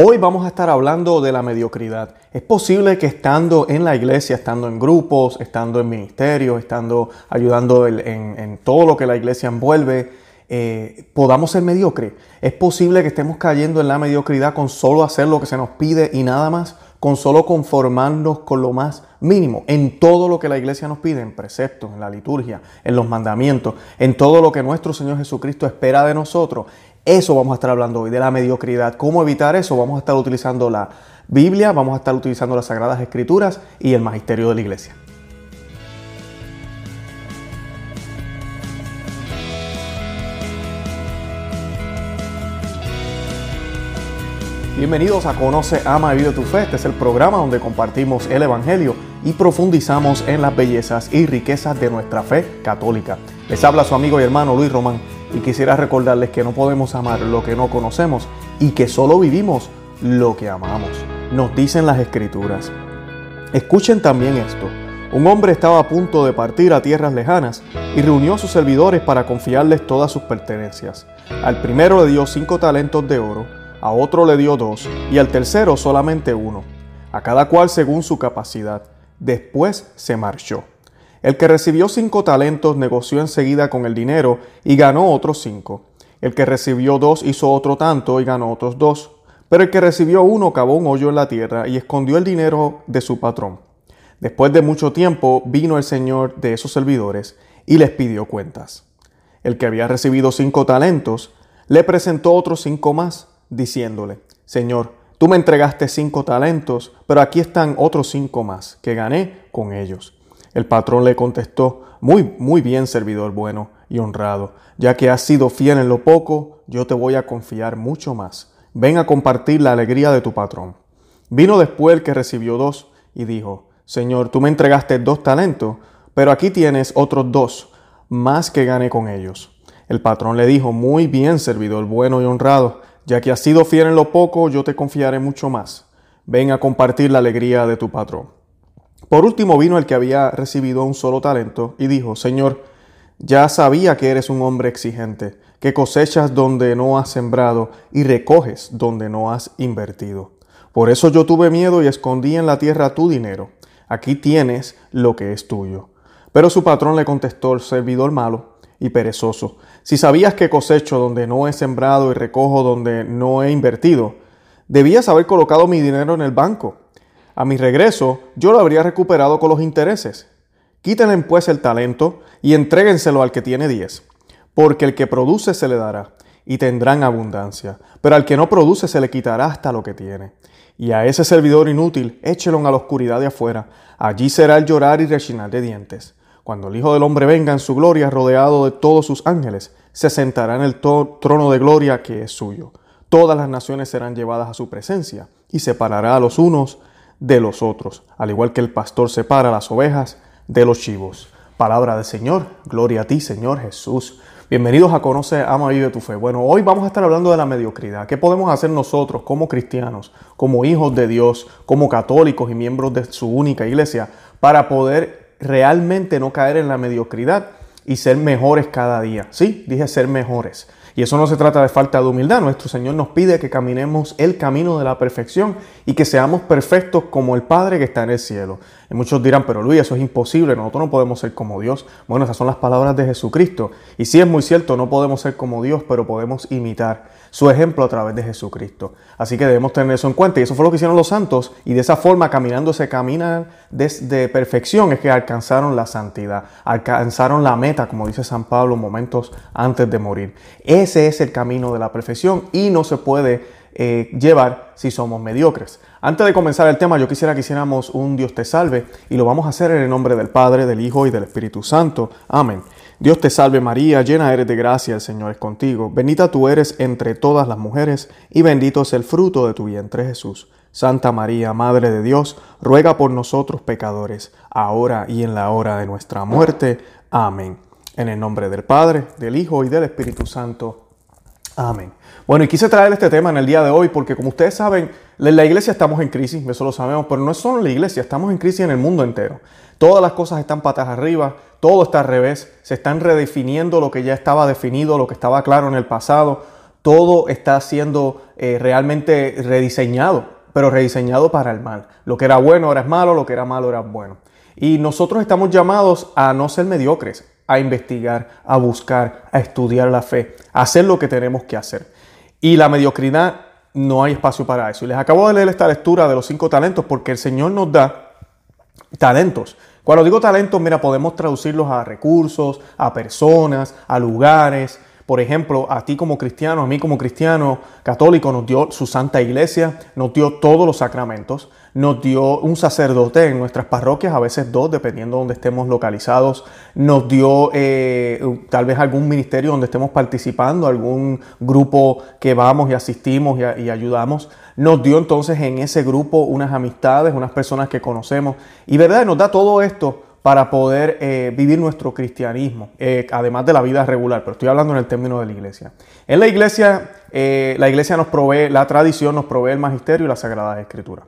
Hoy vamos a estar hablando de la mediocridad. Es posible que estando en la iglesia, estando en grupos, estando en ministerios, estando ayudando en, todo lo que la iglesia envuelve, eh, podamos ser mediocres. Es posible que estemos cayendo en la mediocridad con solo hacer lo que se nos pide y nada más, con solo conformarnos con lo más mínimo, en todo lo que la iglesia nos pide, en preceptos, en la liturgia, en los mandamientos, en todo lo que nuestro Señor Jesucristo espera de nosotros eso vamos a estar hablando hoy, de la mediocridad. ¿Cómo evitar eso? Vamos a estar utilizando la Biblia, vamos a estar utilizando las Sagradas Escrituras y el Magisterio de la Iglesia. Bienvenidos a Conoce, Ama y Vive tu Fe. Este es el programa donde compartimos el Evangelio y profundizamos en las bellezas y riquezas de nuestra fe católica. Les habla su amigo y hermano Luis Román. Y quisiera recordarles que no podemos amar lo que no conocemos y que solo vivimos lo que amamos, nos dicen las escrituras. Escuchen también esto. Un hombre estaba a punto de partir a tierras lejanas y reunió a sus servidores para confiarles todas sus pertenencias. Al primero le dio cinco talentos de oro, a otro le dio dos y al tercero solamente uno, a cada cual según su capacidad. Después se marchó. El que recibió cinco talentos negoció enseguida con el dinero y ganó otros cinco. El que recibió dos hizo otro tanto y ganó otros dos. Pero el que recibió uno cavó un hoyo en la tierra y escondió el dinero de su patrón. Después de mucho tiempo vino el señor de esos servidores y les pidió cuentas. El que había recibido cinco talentos le presentó otros cinco más, diciéndole, Señor, tú me entregaste cinco talentos, pero aquí están otros cinco más que gané con ellos. El patrón le contestó, muy, muy bien, servidor bueno y honrado, ya que has sido fiel en lo poco, yo te voy a confiar mucho más. Ven a compartir la alegría de tu patrón. Vino después el que recibió dos y dijo, Señor, tú me entregaste dos talentos, pero aquí tienes otros dos, más que gane con ellos. El patrón le dijo, muy bien, servidor bueno y honrado, ya que has sido fiel en lo poco, yo te confiaré mucho más. Ven a compartir la alegría de tu patrón. Por último vino el que había recibido un solo talento y dijo, Señor, ya sabía que eres un hombre exigente, que cosechas donde no has sembrado y recoges donde no has invertido. Por eso yo tuve miedo y escondí en la tierra tu dinero. Aquí tienes lo que es tuyo. Pero su patrón le contestó, el servidor malo y perezoso, si sabías que cosecho donde no he sembrado y recojo donde no he invertido, debías haber colocado mi dinero en el banco a mi regreso, yo lo habría recuperado con los intereses. Quítenle pues el talento y entréguenselo al que tiene diez, porque el que produce se le dará y tendrán abundancia, pero al que no produce se le quitará hasta lo que tiene. Y a ese servidor inútil échelo a la oscuridad de afuera, allí será el llorar y rechinar de dientes. Cuando el Hijo del Hombre venga en su gloria, rodeado de todos sus ángeles, se sentará en el trono de gloria que es suyo. Todas las naciones serán llevadas a su presencia, y separará a los unos de los otros, al igual que el pastor separa las ovejas de los chivos. Palabra del Señor, gloria a ti Señor Jesús. Bienvenidos a Conoce, Ama, Vive tu Fe. Bueno, hoy vamos a estar hablando de la mediocridad. ¿Qué podemos hacer nosotros como cristianos, como hijos de Dios, como católicos y miembros de su única iglesia para poder realmente no caer en la mediocridad y ser mejores cada día? Sí, dije ser mejores. Y eso no se trata de falta de humildad. Nuestro Señor nos pide que caminemos el camino de la perfección y que seamos perfectos como el Padre que está en el cielo. Y muchos dirán, pero Luis, eso es imposible, nosotros no podemos ser como Dios. Bueno, esas son las palabras de Jesucristo. Y sí es muy cierto, no podemos ser como Dios, pero podemos imitar su ejemplo a través de Jesucristo. Así que debemos tener eso en cuenta. Y eso fue lo que hicieron los santos. Y de esa forma, caminando ese camino desde perfección, es que alcanzaron la santidad, alcanzaron la meta, como dice San Pablo, momentos antes de morir. Ese es el camino de la perfección y no se puede eh, llevar si somos mediocres. Antes de comenzar el tema, yo quisiera que hiciéramos un Dios te salve y lo vamos a hacer en el nombre del Padre, del Hijo y del Espíritu Santo. Amén. Dios te salve María, llena eres de gracia, el Señor es contigo, bendita tú eres entre todas las mujeres, y bendito es el fruto de tu vientre Jesús. Santa María, Madre de Dios, ruega por nosotros pecadores, ahora y en la hora de nuestra muerte. Amén. En el nombre del Padre, del Hijo y del Espíritu Santo. Amén. Bueno, y quise traer este tema en el día de hoy porque como ustedes saben, en la iglesia estamos en crisis, eso lo sabemos, pero no es solo la iglesia, estamos en crisis en el mundo entero. Todas las cosas están patas arriba, todo está al revés, se están redefiniendo lo que ya estaba definido, lo que estaba claro en el pasado, todo está siendo eh, realmente rediseñado, pero rediseñado para el mal. Lo que era bueno ahora es malo, lo que era malo era bueno. Y nosotros estamos llamados a no ser mediocres, a investigar, a buscar, a estudiar la fe, a hacer lo que tenemos que hacer. Y la mediocridad no hay espacio para eso. Y les acabo de leer esta lectura de los cinco talentos porque el Señor nos da talentos. Cuando digo talentos, mira, podemos traducirlos a recursos, a personas, a lugares, por ejemplo, a ti como cristiano, a mí como cristiano católico, nos dio su Santa Iglesia, nos dio todos los sacramentos, nos dio un sacerdote en nuestras parroquias, a veces dos, dependiendo de donde estemos localizados, nos dio eh, tal vez algún ministerio donde estemos participando, algún grupo que vamos y asistimos y, y ayudamos, nos dio entonces en ese grupo unas amistades, unas personas que conocemos, y verdad, nos da todo esto para poder eh, vivir nuestro cristianismo, eh, además de la vida regular, pero estoy hablando en el término de la iglesia. En la iglesia, eh, la iglesia nos provee, la tradición nos provee el magisterio y la sagrada escritura.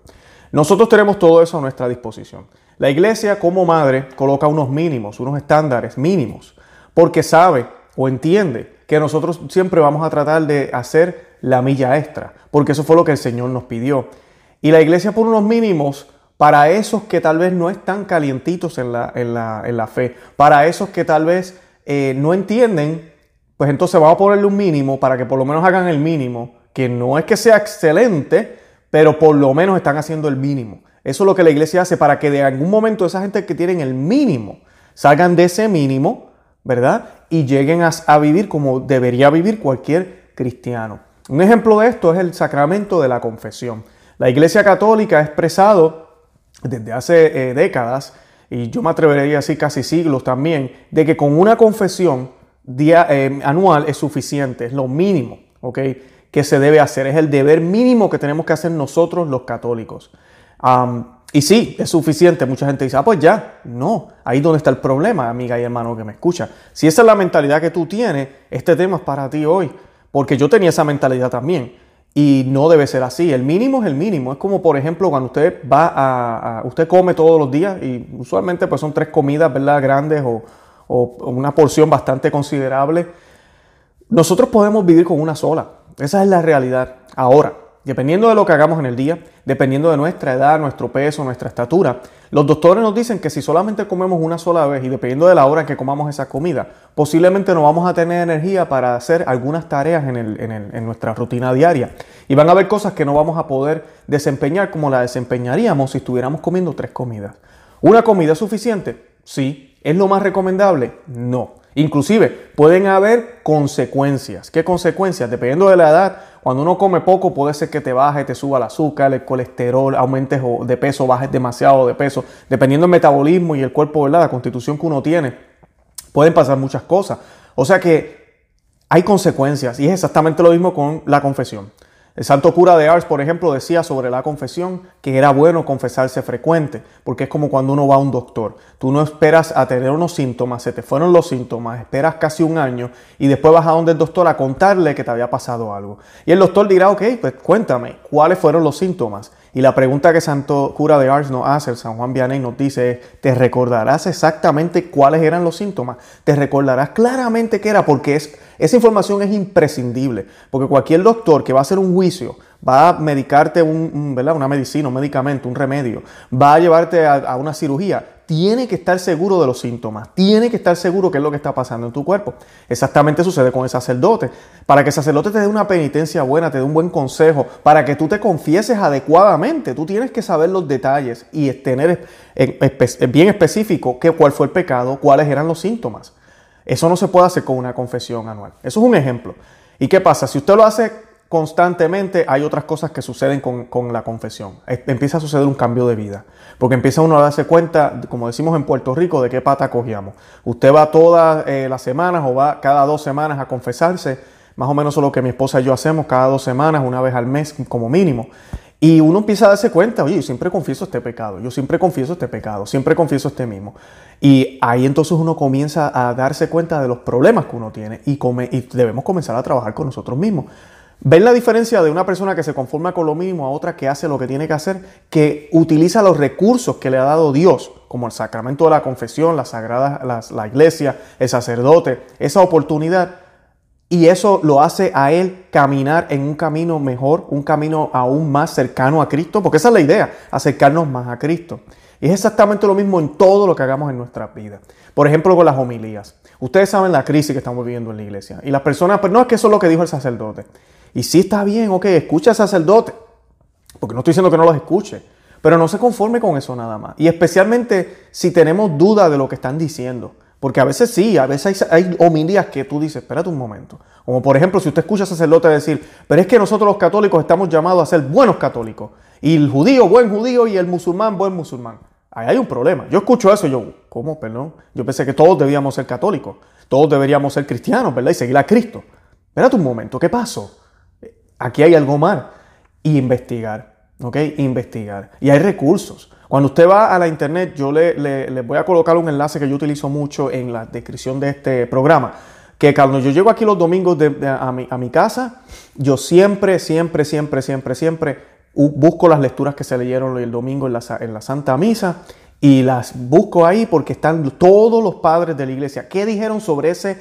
Nosotros tenemos todo eso a nuestra disposición. La iglesia como madre coloca unos mínimos, unos estándares mínimos, porque sabe o entiende que nosotros siempre vamos a tratar de hacer la milla extra, porque eso fue lo que el Señor nos pidió. Y la iglesia por unos mínimos para esos que tal vez no están calientitos en la, fe, para esos que tal vez eh, no entienden, pues entonces vamos a ponerle un mínimo para que por lo menos hagan el mínimo, que no es que sea excelente, pero por lo menos están haciendo el mínimo. Eso es lo que la iglesia hace para que de algún momento esa gente que tienen el mínimo salgan de ese mínimo, ¿verdad? Y lleguen a vivir como debería vivir cualquier cristiano. Un ejemplo de esto es el sacramento de la confesión. La iglesia católica ha expresado desde hace eh, décadas, y yo me atrevería a casi siglos también, de que con una confesión eh, anual es suficiente, es lo mínimo, Que se debe hacer, es el deber mínimo que tenemos que hacer nosotros los católicos. y sí, es suficiente. Mucha gente dice, ah, pues ya. No, ahí es donde está el problema, amiga y hermano que me escucha. Si esa es la mentalidad que tú tienes, este tema es para ti hoy. Porque yo tenía esa mentalidad también. Y no debe ser así. El mínimo es el mínimo. Es como, por ejemplo, cuando usted va a, usted come todos los días y usualmente pues son tres comidas, ¿verdad? Grandes o, o una porción bastante considerable. Nosotros podemos vivir con una sola. Esa es la realidad. Ahora, Dependiendo de lo que hagamos en el día, dependiendo de nuestra edad, nuestro peso, nuestra estatura, los doctores nos dicen que si solamente comemos una sola vez y dependiendo de la hora en que comamos esa comida, posiblemente no vamos a tener energía para hacer algunas tareas en, nuestra rutina diaria. Y van a haber cosas que no vamos a poder desempeñar como la desempeñaríamos si estuviéramos comiendo tres comidas. ¿Una comida es suficiente? Sí. ¿Es lo más recomendable? No. Inclusive pueden haber consecuencias. ¿Qué consecuencias? Dependiendo de la edad, cuando uno come poco puede ser que te baje, te suba el azúcar, el colesterol, aumentes de peso, bajes demasiado de peso, dependiendo del metabolismo y el cuerpo, ¿verdad? La constitución que uno tiene. Pueden pasar muchas cosas. O sea que hay consecuencias y es exactamente lo mismo con la confesión. El santo cura de Ars, por ejemplo, decía sobre la confesión que era bueno confesarse frecuente, porque es como cuando uno va a un doctor. Tú no esperas a tener unos síntomas, se te fueron los síntomas, esperas casi un año y después vas a donde el doctor a contarle que te había pasado algo. Y el doctor dirá, ok, pues cuéntame, ¿cuáles fueron los síntomas? Y la pregunta que Santo Cura de Ars nos hace, el San Juan Vianney nos dice ¿te recordarás exactamente cuáles eran los síntomas? ¿Te recordarás claramente qué era? Porque esa información es imprescindible, porque cualquier doctor que va a hacer un juicio, va a medicarte una medicina, un medicamento, un remedio, va a llevarte a una cirugía, tiene que estar seguro de los síntomas, tiene que estar seguro qué es lo que está pasando en tu cuerpo. Exactamente sucede con el sacerdote. Para que el sacerdote te dé una penitencia buena, te dé un buen consejo, para que tú te confieses adecuadamente, tú tienes que saber los detalles y tener bien específico cuál fue el pecado, cuáles eran los síntomas. Eso no se puede hacer con una confesión anual. Eso es un ejemplo. ¿Y qué pasa? Si usted lo hace constantemente hay otras cosas que suceden con, la confesión. Empieza a suceder un cambio de vida, porque empieza uno a darse cuenta, como decimos en Puerto Rico, de qué pata cogíamos. Usted va todas eh, las semanas o va cada dos semanas a confesarse, más o menos es lo que mi esposa y yo hacemos cada dos semanas, una vez al mes como mínimo. Y uno empieza a darse cuenta, oye, yo siempre confieso este pecado, yo siempre confieso este pecado, siempre confieso este mismo. Y ahí entonces uno comienza a darse cuenta de los problemas que uno tiene y, y debemos comenzar a trabajar con nosotros mismos. ¿Ven la diferencia de una persona que se conforma con lo mismo a otra que hace lo que tiene que hacer, que utiliza los recursos que le ha dado Dios, como el sacramento de la confesión, la sagrada, la iglesia, el sacerdote, esa oportunidad, y eso lo hace a él caminar en un camino mejor, un camino aún más cercano a Cristo, porque esa es la idea, acercarnos más a Cristo. Y es exactamente lo mismo en todo lo que hagamos en nuestra vida. Por ejemplo, con las homilías. Ustedes saben la crisis que estamos viviendo en la iglesia. Y las personas, pues no es que eso es lo que dijo el sacerdote. Y si está bien, ok, escucha al sacerdote, porque no estoy diciendo que no los escuche, pero no se conforme con eso nada más. Y especialmente si tenemos duda de lo que están diciendo. Porque a veces sí, a veces hay, hay homilías que tú dices, espérate un momento. Como por ejemplo, si usted escucha a sacerdote decir, pero es que nosotros los católicos estamos llamados a ser buenos católicos. Y el judío, buen judío, y el musulmán, buen musulmán. Ahí hay un problema. Yo escucho eso y yo, ¿cómo? Perdón. Yo pensé que todos debíamos ser católicos, todos deberíamos ser cristianos, ¿verdad? Y seguir a Cristo. Espérate un momento, ¿qué pasó? aquí hay algo más. investigar, ¿ok? Investigar. Y hay recursos. Cuando usted va a la internet, yo le, voy a colocar un enlace que yo utilizo mucho en la descripción de este programa. Que Carlos, yo llego aquí los domingos a, mi, casa, yo siempre, siempre, siempre, siempre, siempre busco las lecturas que se leyeron el domingo en la, Santa Misa y las busco ahí porque están todos los padres de la iglesia. ¿Qué dijeron sobre, ese,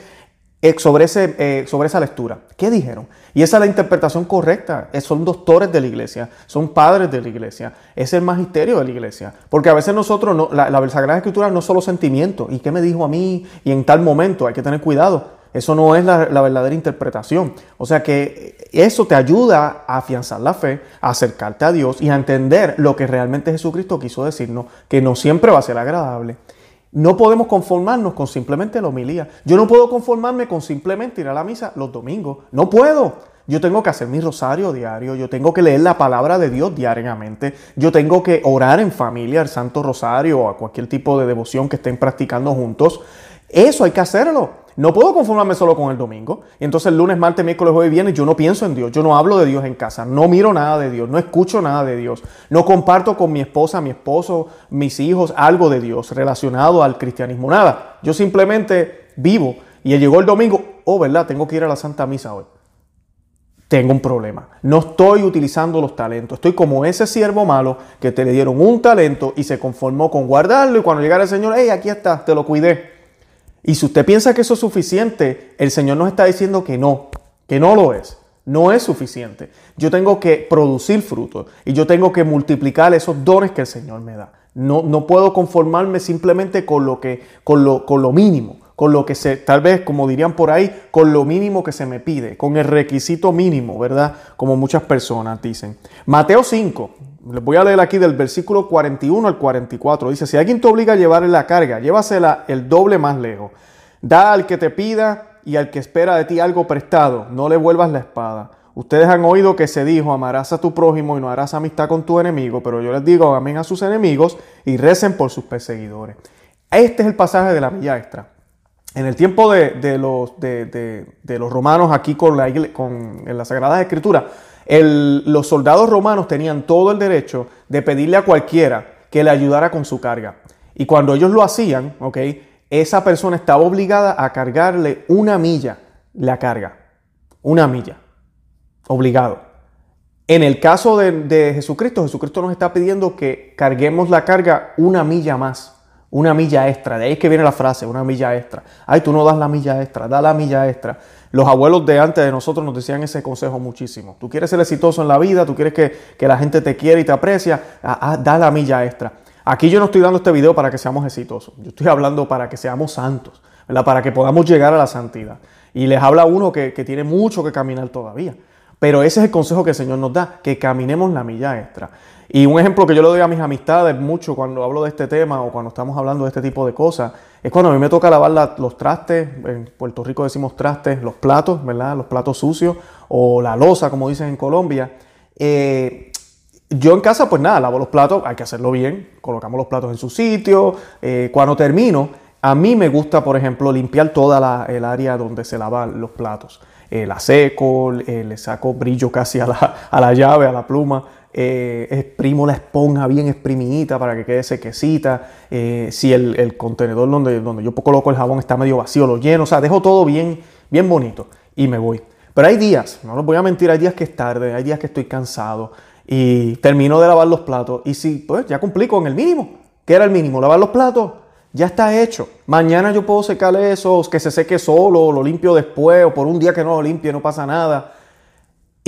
eh, sobre, ese, eh, sobre esa lectura? ¿Qué dijeron? Y esa es la interpretación correcta. Son doctores de la iglesia, son padres de la iglesia, es el magisterio de la iglesia. Porque a veces nosotros, la, Sagrada Escritura no es solo sentimiento. ¿Y qué me dijo a mí? Y en tal momento hay que tener cuidado. Eso no es la, la, verdadera interpretación. O sea que eso te ayuda a afianzar la fe, a acercarte a Dios y a entender lo que realmente Jesucristo quiso decirnos, que no siempre va a ser agradable. No podemos conformarnos con simplemente la homilía. Yo no puedo conformarme con simplemente ir a la misa los domingos. No puedo. Yo tengo que hacer mi rosario diario, yo tengo que leer la palabra de Dios diariamente, yo tengo que orar en familia el Santo Rosario o a cualquier tipo de devoción que estén practicando juntos. Eso hay que hacerlo. No puedo conformarme solo con el domingo. entonces el lunes, martes, miércoles, jueves y yo no pienso en Dios. Yo no hablo de Dios en casa. No miro nada de Dios. No escucho nada de Dios. No comparto con mi esposa, mi esposo, mis hijos algo de Dios relacionado al cristianismo. Nada. Yo simplemente vivo. Y llegó el domingo. Oh, ¿verdad? Tengo que ir a la Santa Misa hoy tengo un problema. No estoy utilizando los talentos. Estoy como ese siervo malo que te le dieron un talento y se conformó con guardarlo y cuando llegara el Señor, hey, aquí está, te lo cuidé. Y si usted piensa que eso es suficiente, el Señor nos está diciendo que no, que no lo es. No es suficiente. Yo tengo que producir frutos y yo tengo que multiplicar esos dones que el Señor me da. No, no puedo conformarme simplemente con lo, que, con lo, con lo mínimo, con lo que se, tal vez como dirían por ahí, con lo mínimo que se me pide, con el requisito mínimo, ¿verdad? Como muchas personas dicen. Mateo 5, les Voy a leer aquí del versículo 41 al 44. Dice, si alguien te obliga a llevar la carga, llévasela el doble más lejos. Da al que te pida y al que espera de ti algo prestado, no le vuelvas la espada. Ustedes han oído que se dijo, amarás a tu prójimo y no harás amistad con tu enemigo, pero yo les digo, amén a sus enemigos y recen por sus perseguidores. Este es el pasaje de la villa extra. En el tiempo de, los, de, los romanos aquí con la, con, en la Sagrada Escritura, los soldados romanos tenían todo el derecho de pedirle a cualquiera que le ayudara con su carga. Y cuando ellos lo hacían, Esa persona estaba obligada a cargarle una milla la carga. Una milla. Obligado. En el caso de, de Jesucristo, Jesucristo nos está pidiendo que carguemos la carga una milla más una milla extra. De ahí que viene la frase, una milla extra. Ay, tú no das la milla extra, da la milla extra. Los abuelos de antes de nosotros nos decían ese consejo muchísimo. Tú quieres ser exitoso en la vida, tú quieres que, la gente te quiera y te aprecia, ah, ah, da la milla extra. Aquí yo no estoy dando este video para que seamos exitosos, yo estoy hablando para que seamos santos, para que podamos llegar a la santidad. Y les habla uno que, que tiene mucho que caminar todavía. Pero ese es el consejo que el Señor nos da, que caminemos la milla extra. Y un ejemplo que yo le doy a mis amistades mucho cuando hablo de este tema o cuando estamos hablando de este tipo de cosas es cuando a mí me toca lavar los trastes, en Puerto Rico decimos trastes, los platos, ¿verdad? Los platos sucios o la losa, como dicen en Colombia. Eh, yo en casa, pues nada, lavo los platos, hay que hacerlo bien, colocamos los platos en su sitio. Eh, cuando termino, a mí me gusta, por ejemplo, limpiar toda la, el área donde se lavan los platos. Eh, la seco, le saco brillo casi a la, a la llave, a la pluma. Eh, exprimo la esponja bien exprimidita para que quede sequecita. Eh, si el, contenedor donde, donde yo coloco el jabón está medio vacío, lo lleno. O sea, dejo todo bien, bien bonito y me voy. Pero hay días, no les voy a mentir, hay días que es tarde, hay días que estoy cansado y termino de lavar los platos. Y si, pues ya cumplí con el mínimo, que era el mínimo, lavar los platos, ya está hecho. Mañana yo puedo secar eso, que se seque solo, lo limpio después, o por un día que no lo limpie, no pasa nada.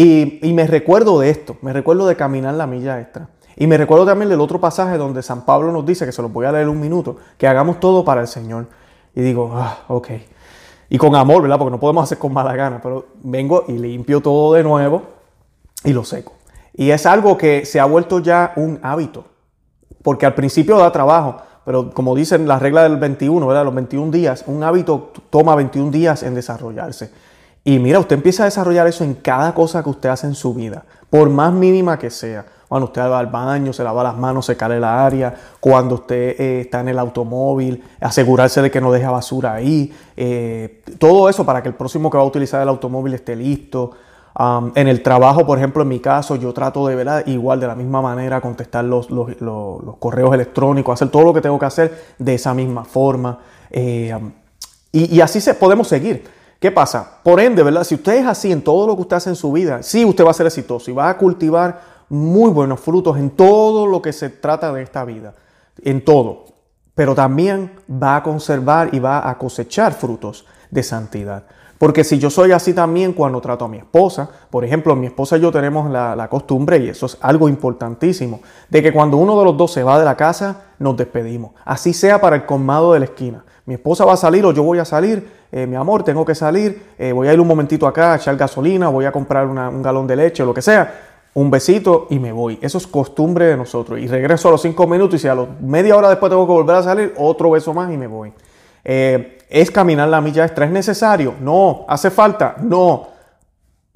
Y, me recuerdo de esto, me recuerdo de caminar la milla extra. Y me recuerdo también del otro pasaje donde San Pablo nos dice, que se los voy a leer un minuto, que hagamos todo para el Señor. Y digo, ah, ok. Y con amor, ¿verdad? Porque no podemos hacer con mala gana, pero vengo y limpio todo de nuevo y lo seco. Y es algo que se ha vuelto ya un hábito, porque al principio da trabajo, pero como dicen las reglas del 21, ¿verdad? Los 21 días, un hábito toma 21 días en desarrollarse. Y mira, usted empieza a desarrollar eso en cada cosa que usted hace en su vida, por más mínima que sea. Cuando usted va al baño, se lava las manos, se cale la área, cuando usted eh, está en el automóvil, asegurarse de que no deja basura ahí, eh, todo eso para que el próximo que va a utilizar el automóvil esté listo. en el trabajo, por ejemplo, en mi caso, yo trato de ¿verdad? igual de la misma manera contestar los, correos electrónicos, hacer todo lo que tengo que hacer de esa misma forma. Eh, y, y así se, podemos seguir. ¿Qué pasa? Por ende, ¿verdad? Si usted es así en todo lo que usted hace en su vida, sí, usted va a ser exitoso y va a cultivar muy buenos frutos en todo lo que se trata de esta vida, en todo. Pero también va a conservar y va a cosechar frutos de santidad. Porque si yo soy así también cuando trato a mi esposa, por ejemplo, mi esposa y yo tenemos la, costumbre, y eso es algo importantísimo, de que cuando uno de los dos se va de la casa, nos despedimos. Así sea para el colmado de la esquina. Mi esposa va a salir o yo voy a salir, eh, mi amor, tengo que salir, eh, voy a ir un momentito acá a echar gasolina, voy a comprar un galón de leche, lo que sea, un besito y me voy. Eso es costumbre de nosotros. Y regreso a los cinco minutos y si a los media hora después tengo que volver a salir, otro beso más y me voy. Eh, ¿Es caminar la milla extra? ¿Es necesario? No. ¿Hace falta? No.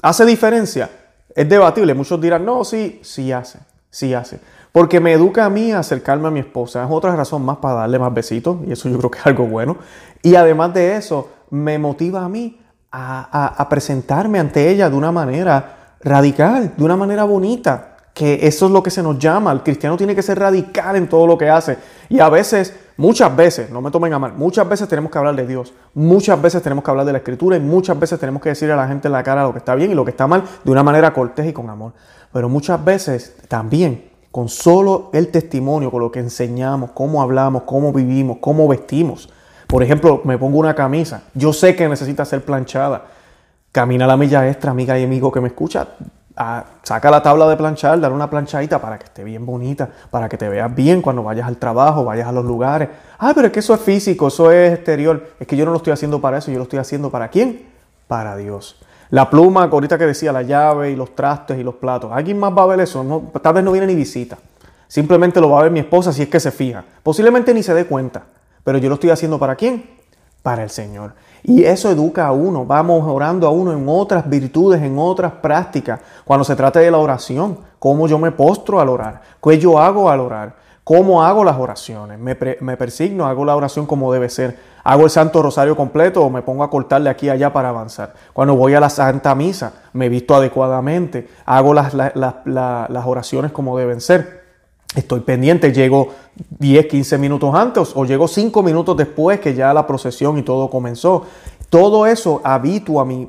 ¿Hace diferencia? Es debatible. Muchos dirán, no, sí, sí hace. Sí hace. Porque me educa a mí a acercarme a mi esposa. Es otra razón más para darle más besitos. Y eso yo creo que es algo bueno. Y además de eso, me motiva a mí a, presentarme ante ella de una manera radical, de una manera bonita que eso es lo que se nos llama. El cristiano tiene que ser radical en todo lo que hace. Y a veces, muchas veces, no me tomen a mal, muchas veces tenemos que hablar de Dios, muchas veces tenemos que hablar de la escritura y muchas veces tenemos que decir a la gente en la cara lo que está bien y lo que está mal de una manera cortés y con amor. Pero muchas veces también, con solo el testimonio, con lo que enseñamos, cómo hablamos, cómo vivimos, cómo vestimos, por ejemplo, me pongo una camisa. Yo sé que necesita ser planchada. Camina la milla extra, amiga y amigo que me escucha. Ah, saca la tabla de planchar, dale una planchadita para que esté bien bonita, para que te veas bien cuando vayas al trabajo, vayas a los lugares. Ah, pero es que eso es físico, eso es exterior. Es que yo no lo estoy haciendo para eso, yo lo estoy haciendo para quién? Para Dios. La pluma, ahorita que decía, la llave y los trastes y los platos. ¿Alguien más va a ver eso? tal vez no viene ni visita. Simplemente lo va a ver mi esposa si es que se fija. Posiblemente ni se dé cuenta. Pero yo lo estoy haciendo para quién? Para el Señor. Y eso educa a uno, vamos orando a uno en otras virtudes, en otras prácticas. Cuando se trata de la oración, cómo yo me postro al orar, qué yo hago al orar, cómo hago las oraciones, me, persigno, hago la oración como debe ser, hago el Santo Rosario completo o me pongo a cortarle aquí allá para avanzar. Cuando voy a la Santa Misa, me visto adecuadamente, hago las oraciones como deben ser estoy pendiente, llego 10, 15 minutos antes o llego 5 minutos después que ya la procesión y todo comenzó. Todo eso habitúa mi,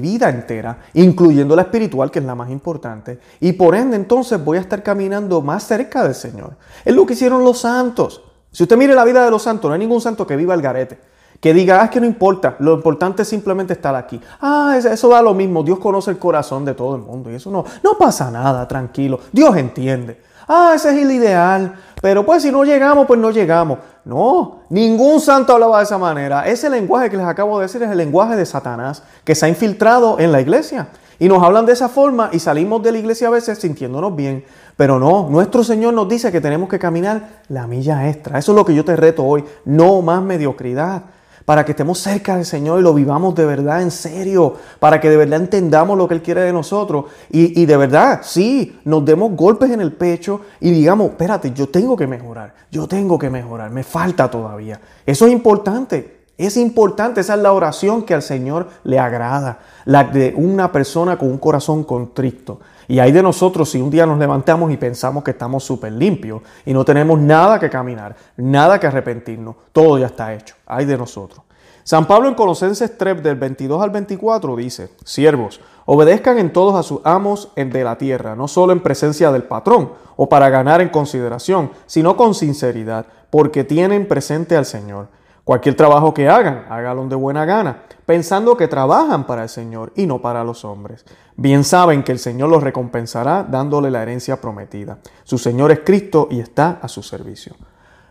vida entera, incluyendo la espiritual, que es la más importante. Y por ende, entonces voy a estar caminando más cerca del Señor. Es lo que hicieron los santos. Si usted mire la vida de los santos, no hay ningún santo que viva al garete. Que diga, ah, es que no importa, lo importante es simplemente estar aquí. Ah, eso da lo mismo, Dios conoce el corazón de todo el mundo y eso no, no pasa nada, tranquilo, Dios entiende ah, ese es el ideal, pero pues si no llegamos, pues no llegamos. No, ningún santo hablaba de esa manera. Ese lenguaje que les acabo de decir es el lenguaje de Satanás, que se ha infiltrado en la iglesia. Y nos hablan de esa forma y salimos de la iglesia a veces sintiéndonos bien. Pero no, nuestro Señor nos dice que tenemos que caminar la milla extra. Eso es lo que yo te reto hoy. No más mediocridad para que estemos cerca del Señor y lo vivamos de verdad, en serio, para que de verdad entendamos lo que Él quiere de nosotros y, de verdad, sí, nos demos golpes en el pecho y digamos, espérate, yo tengo que mejorar, yo tengo que mejorar, me falta todavía. Eso es importante. Es importante, esa es la oración que al Señor le agrada, la de una persona con un corazón contrito. Y hay de nosotros si un día nos levantamos y pensamos que estamos súper limpios y no tenemos nada que caminar, nada que arrepentirnos, todo ya está hecho. Hay de nosotros. San Pablo en Colosenses 3 del 22 al 24 dice, siervos, obedezcan en todos a sus amos en de la tierra, no solo en presencia del patrón o para ganar en consideración, sino con sinceridad, porque tienen presente al Señor Cualquier trabajo que hagan, hágalo de buena gana, pensando que trabajan para el Señor y no para los hombres. Bien saben que el Señor los recompensará dándole la herencia prometida. Su Señor es Cristo y está a su servicio.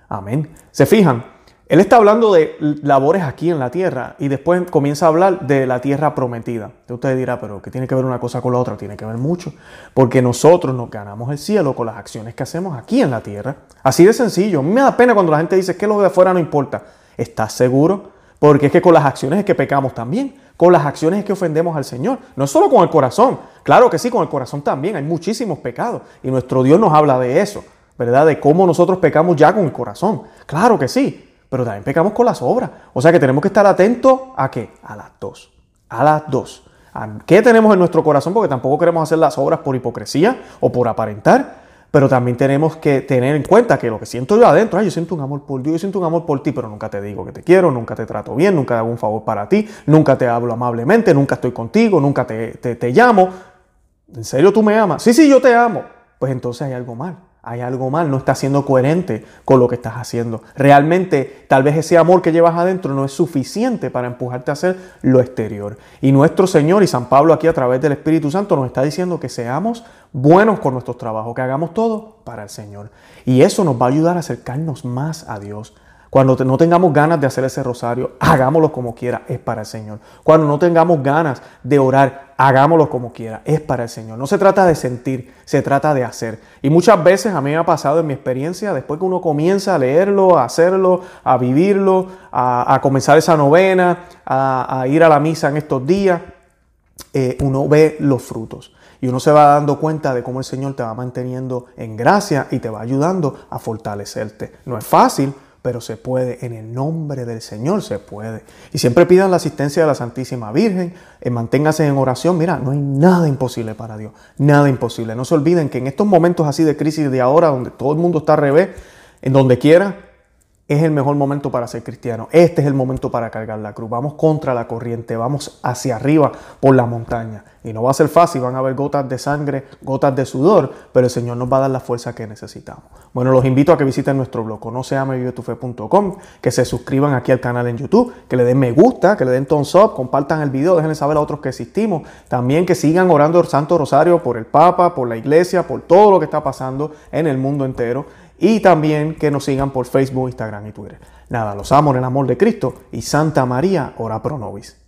Amén. ¿Se fijan? Él está hablando de labores aquí en la tierra y después comienza a hablar de la tierra prometida. Usted dirá, pero ¿qué tiene que ver una cosa con la otra? Tiene que ver mucho, porque nosotros nos ganamos el cielo con las acciones que hacemos aquí en la tierra. Así de sencillo. A mí me da pena cuando la gente dice que lo de afuera no importa. ¿Estás seguro? Porque es que con las acciones es que pecamos también. Con las acciones es que ofendemos al Señor. No solo con el corazón. Claro que sí, con el corazón también. Hay muchísimos pecados. Y nuestro Dios nos habla de eso, ¿verdad? De cómo nosotros pecamos ya con el corazón. Claro que sí. Pero también pecamos con las obras. O sea que tenemos que estar atentos a qué? A las dos. A las dos. ¿Qué tenemos en nuestro corazón? Porque tampoco queremos hacer las obras por hipocresía o por aparentar pero también tenemos que tener en cuenta que lo que siento yo adentro, yo siento un amor por Dios, yo siento un amor por ti, pero nunca te digo que te quiero, nunca te trato bien, nunca hago un favor para ti, nunca te hablo amablemente, nunca estoy contigo, nunca te, te, te llamo. ¿En serio tú me amas? Sí, sí, yo te amo. Pues entonces hay algo mal hay algo mal, no está siendo coherente con lo que estás haciendo. Realmente, tal vez ese amor que llevas adentro no es suficiente para empujarte a hacer lo exterior. Y nuestro Señor y San Pablo aquí a través del Espíritu Santo nos está diciendo que seamos buenos con nuestros trabajos, que hagamos todo para el Señor. Y eso nos va a ayudar a acercarnos más a Dios, cuando no tengamos ganas de hacer ese rosario, hagámoslo como quiera, es para el Señor. Cuando no tengamos ganas de orar, hagámoslo como quiera, es para el Señor. No se trata de sentir, se trata de hacer. Y muchas veces a mí me ha pasado en mi experiencia, después que uno comienza a leerlo, a hacerlo, a vivirlo, a, comenzar esa novena, a, ir a la misa en estos días, eh, uno ve los frutos. Y uno se va dando cuenta de cómo el Señor te va manteniendo en gracia y te va ayudando a fortalecerte. No es fácil, pero se puede, en el nombre del Señor se puede. Y siempre pidan la asistencia de la Santísima Virgen, eh, manténgase en oración, mira, no hay nada imposible para Dios, nada imposible. No se olviden que en estos momentos así de crisis de ahora, donde todo el mundo está al revés, en donde quiera, es el mejor momento para ser cristiano. Este es el momento para cargar la cruz. Vamos contra la corriente, vamos hacia arriba por la montaña. Y no va a ser fácil, van a haber gotas de sangre, gotas de sudor, pero el Señor nos va a dar la fuerza que necesitamos. Bueno, los invito a que visiten nuestro blog, no se que se suscriban aquí al canal en YouTube, que le den me gusta, que le den thumbs up, compartan el video, déjenle saber a otros que existimos. También que sigan orando el Santo Rosario por el Papa, por la Iglesia, por todo lo que está pasando en el mundo entero y también que nos sigan por Facebook, Instagram y Twitter. Nada, los amo en el amor de Cristo y Santa María, ora pro nobis.